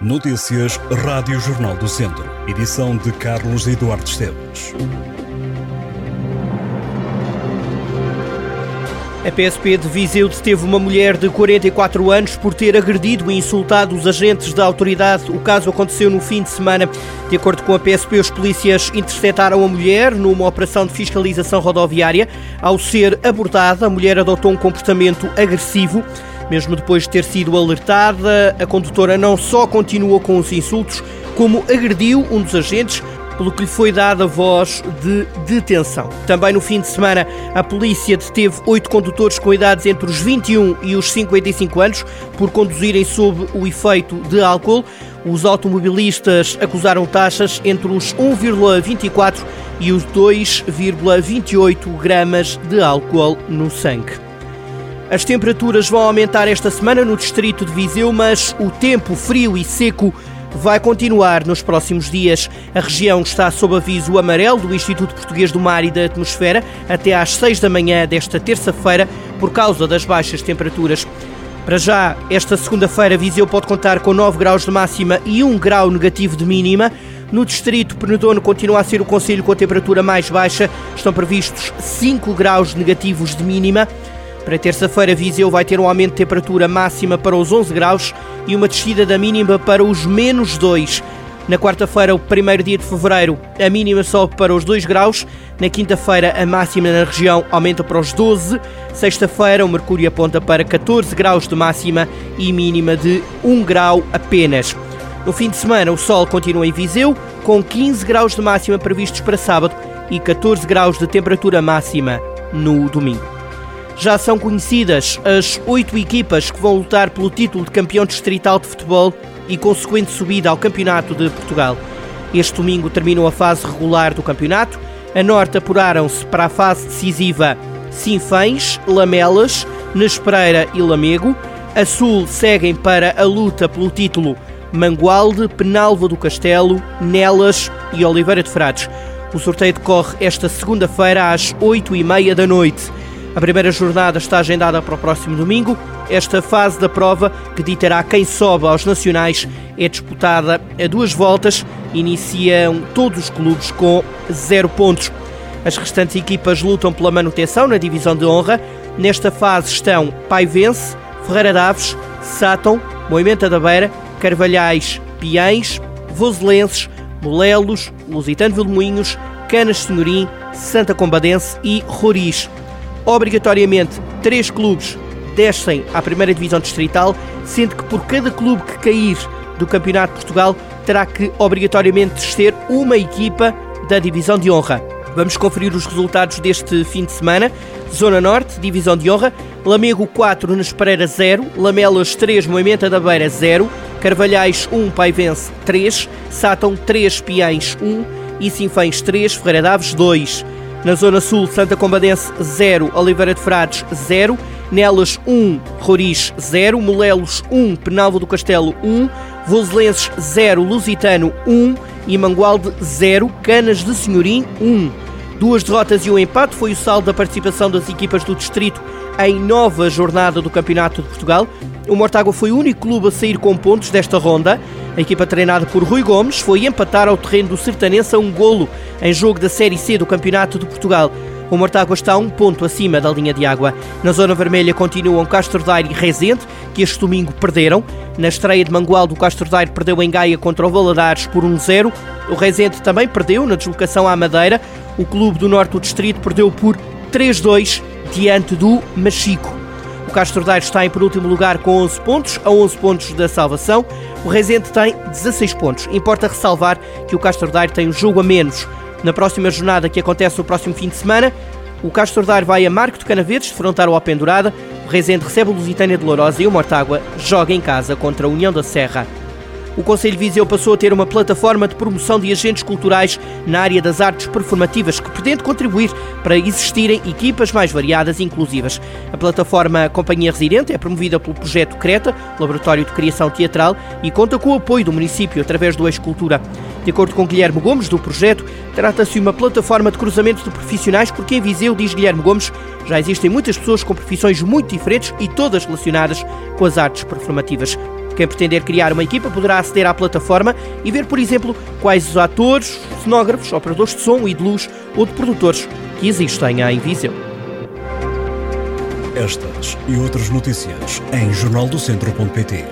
Notícias Rádio Jornal do Centro. Edição de Carlos Eduardo Esteves. A PSP de Viseu deteve uma mulher de 44 anos por ter agredido e insultado os agentes da autoridade. O caso aconteceu no fim de semana. De acordo com a PSP, os polícias interceptaram a mulher numa operação de fiscalização rodoviária. Ao ser abordada, a mulher adotou um comportamento agressivo. Mesmo depois de ter sido alertada, a condutora não só continuou com os insultos, como agrediu um dos agentes, pelo que lhe foi dada voz de detenção. Também no fim de semana, a polícia deteve oito condutores com idades entre os 21 e os 55 anos por conduzirem sob o efeito de álcool. Os automobilistas acusaram taxas entre os 1,24 e os 2,28 gramas de álcool no sangue. As temperaturas vão aumentar esta semana no distrito de Viseu, mas o tempo frio e seco vai continuar nos próximos dias. A região está sob aviso amarelo do Instituto Português do Mar e da Atmosfera até às 6 da manhã desta terça-feira por causa das baixas temperaturas. Para já, esta segunda-feira, Viseu pode contar com 9 graus de máxima e 1 grau negativo de mínima. No distrito Penedono continua a ser o conselho com a temperatura mais baixa. Estão previstos 5 graus negativos de mínima. Para terça-feira, Viseu vai ter um aumento de temperatura máxima para os 11 graus e uma descida da mínima para os menos 2. Na quarta-feira, o primeiro dia de fevereiro, a mínima sobe para os 2 graus. Na quinta-feira, a máxima na região aumenta para os 12. Sexta-feira, o mercúrio aponta para 14 graus de máxima e mínima de 1 grau apenas. No fim de semana, o sol continua em Viseu, com 15 graus de máxima previstos para sábado e 14 graus de temperatura máxima no domingo. Já são conhecidas as oito equipas que vão lutar pelo título de campeão distrital de futebol e consequente subida ao Campeonato de Portugal. Este domingo terminou a fase regular do campeonato. A Norte apuraram-se para a fase decisiva Sinfães, Lamelas, Nespereira e Lamego. A Sul seguem para a luta pelo título Mangualde, Penalva do Castelo, Nelas e Oliveira de Frades. O sorteio decorre esta segunda-feira às oito e meia da noite. A primeira jornada está agendada para o próximo domingo. Esta fase da prova, que ditará quem sobe aos nacionais, é disputada a duas voltas. Iniciam todos os clubes com zero pontos. As restantes equipas lutam pela manutenção na divisão de honra. Nesta fase estão Paivense, Ferreira Daves, Sátão, Moimenta da Beira, Carvalhais, Piães, Voselenses, Molelos, Lusitano Vilmoinhos, Canas Senhorim, Santa Combadense e Roriz obrigatoriamente três clubes descem à primeira divisão distrital, sendo que por cada clube que cair do Campeonato de Portugal terá que obrigatoriamente descer uma equipa da divisão de honra. Vamos conferir os resultados deste fim de semana. Zona Norte, Divisão de Honra, Lamego 4, Nespereira 0, Lamelas 3, Moimenta da Beira 0, Carvalhais 1, Paivense 3, Sátão 3, Piães 1 e Sinfães 3, Ferreira Daves 2. Na Zona Sul, Santa Combadense 0, Oliveira de Frades 0, Nelas 1, Roriz 0, Molelos 1, Penalvo do Castelo 1, Voselenses 0, Lusitano 1 e Mangualde 0, Canas de Senhorim 1. Duas derrotas e um empate foi o saldo da participação das equipas do distrito em nova jornada do Campeonato de Portugal. O Mortágua foi o único clube a sair com pontos desta ronda. A equipa treinada por Rui Gomes foi empatar ao terreno do Sertanense a um golo em jogo da Série C do Campeonato de Portugal. O Mortágua está um ponto acima da linha de água. Na zona vermelha continuam Castro Daire e Rezende, que este domingo perderam. Na estreia de Mangualdo, o Castro Daire perdeu em Gaia contra o Valadares por 1-0. O Rezende também perdeu na deslocação à Madeira. O Clube do Norte do Distrito perdeu por 3-2 diante do Machico. O Castro Daire está em penúltimo lugar com 11 pontos, a 11 pontos da salvação. O Rezende tem 16 pontos. Importa ressalvar que o Castro Daire tem um jogo a menos. Na próxima jornada, que acontece no próximo fim de semana, o Castro Daire vai a Marco de Canaveses, frontar ao Pendurada. O Rezende recebe o Lusitânia de Lourosa e o Mortágua joga em casa contra a União da Serra. O Conselho de Viseu passou a ter uma plataforma de promoção de agentes culturais na área das artes performativas que pretende contribuir para existirem equipas mais variadas e inclusivas. A plataforma Companhia Residente é promovida pelo projeto Creta, Laboratório de Criação Teatral, e conta com o apoio do município através do Escultura. De acordo com Guilherme Gomes, do projeto, trata-se de uma plataforma de cruzamento de profissionais porque em Viseu, diz Guilherme Gomes, já existem muitas pessoas com profissões muito diferentes e todas relacionadas com as artes performativas. Quem pretender criar uma equipa poderá aceder à plataforma e ver, por exemplo, quais os atores, cenógrafos, operadores de som e de luz ou de produtores que existem em Viseu. Estas e outras notícias em jornaldocentro.pt.